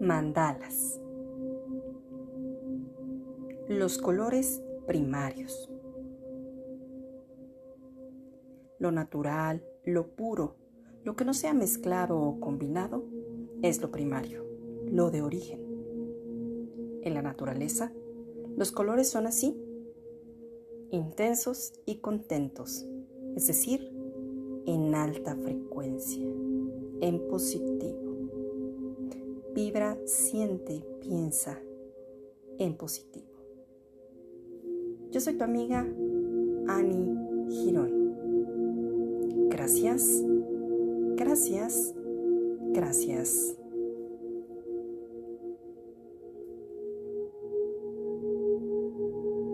Mandalas. Los colores primarios. Lo natural, lo puro, lo que no sea mezclado o combinado, es lo primario, lo de origen. En la naturaleza, los colores son así, intensos y contentos, es decir, en alta frecuencia, en positivo vibra, siente, piensa en positivo. Yo soy tu amiga Ani Girón. Gracias, gracias, gracias.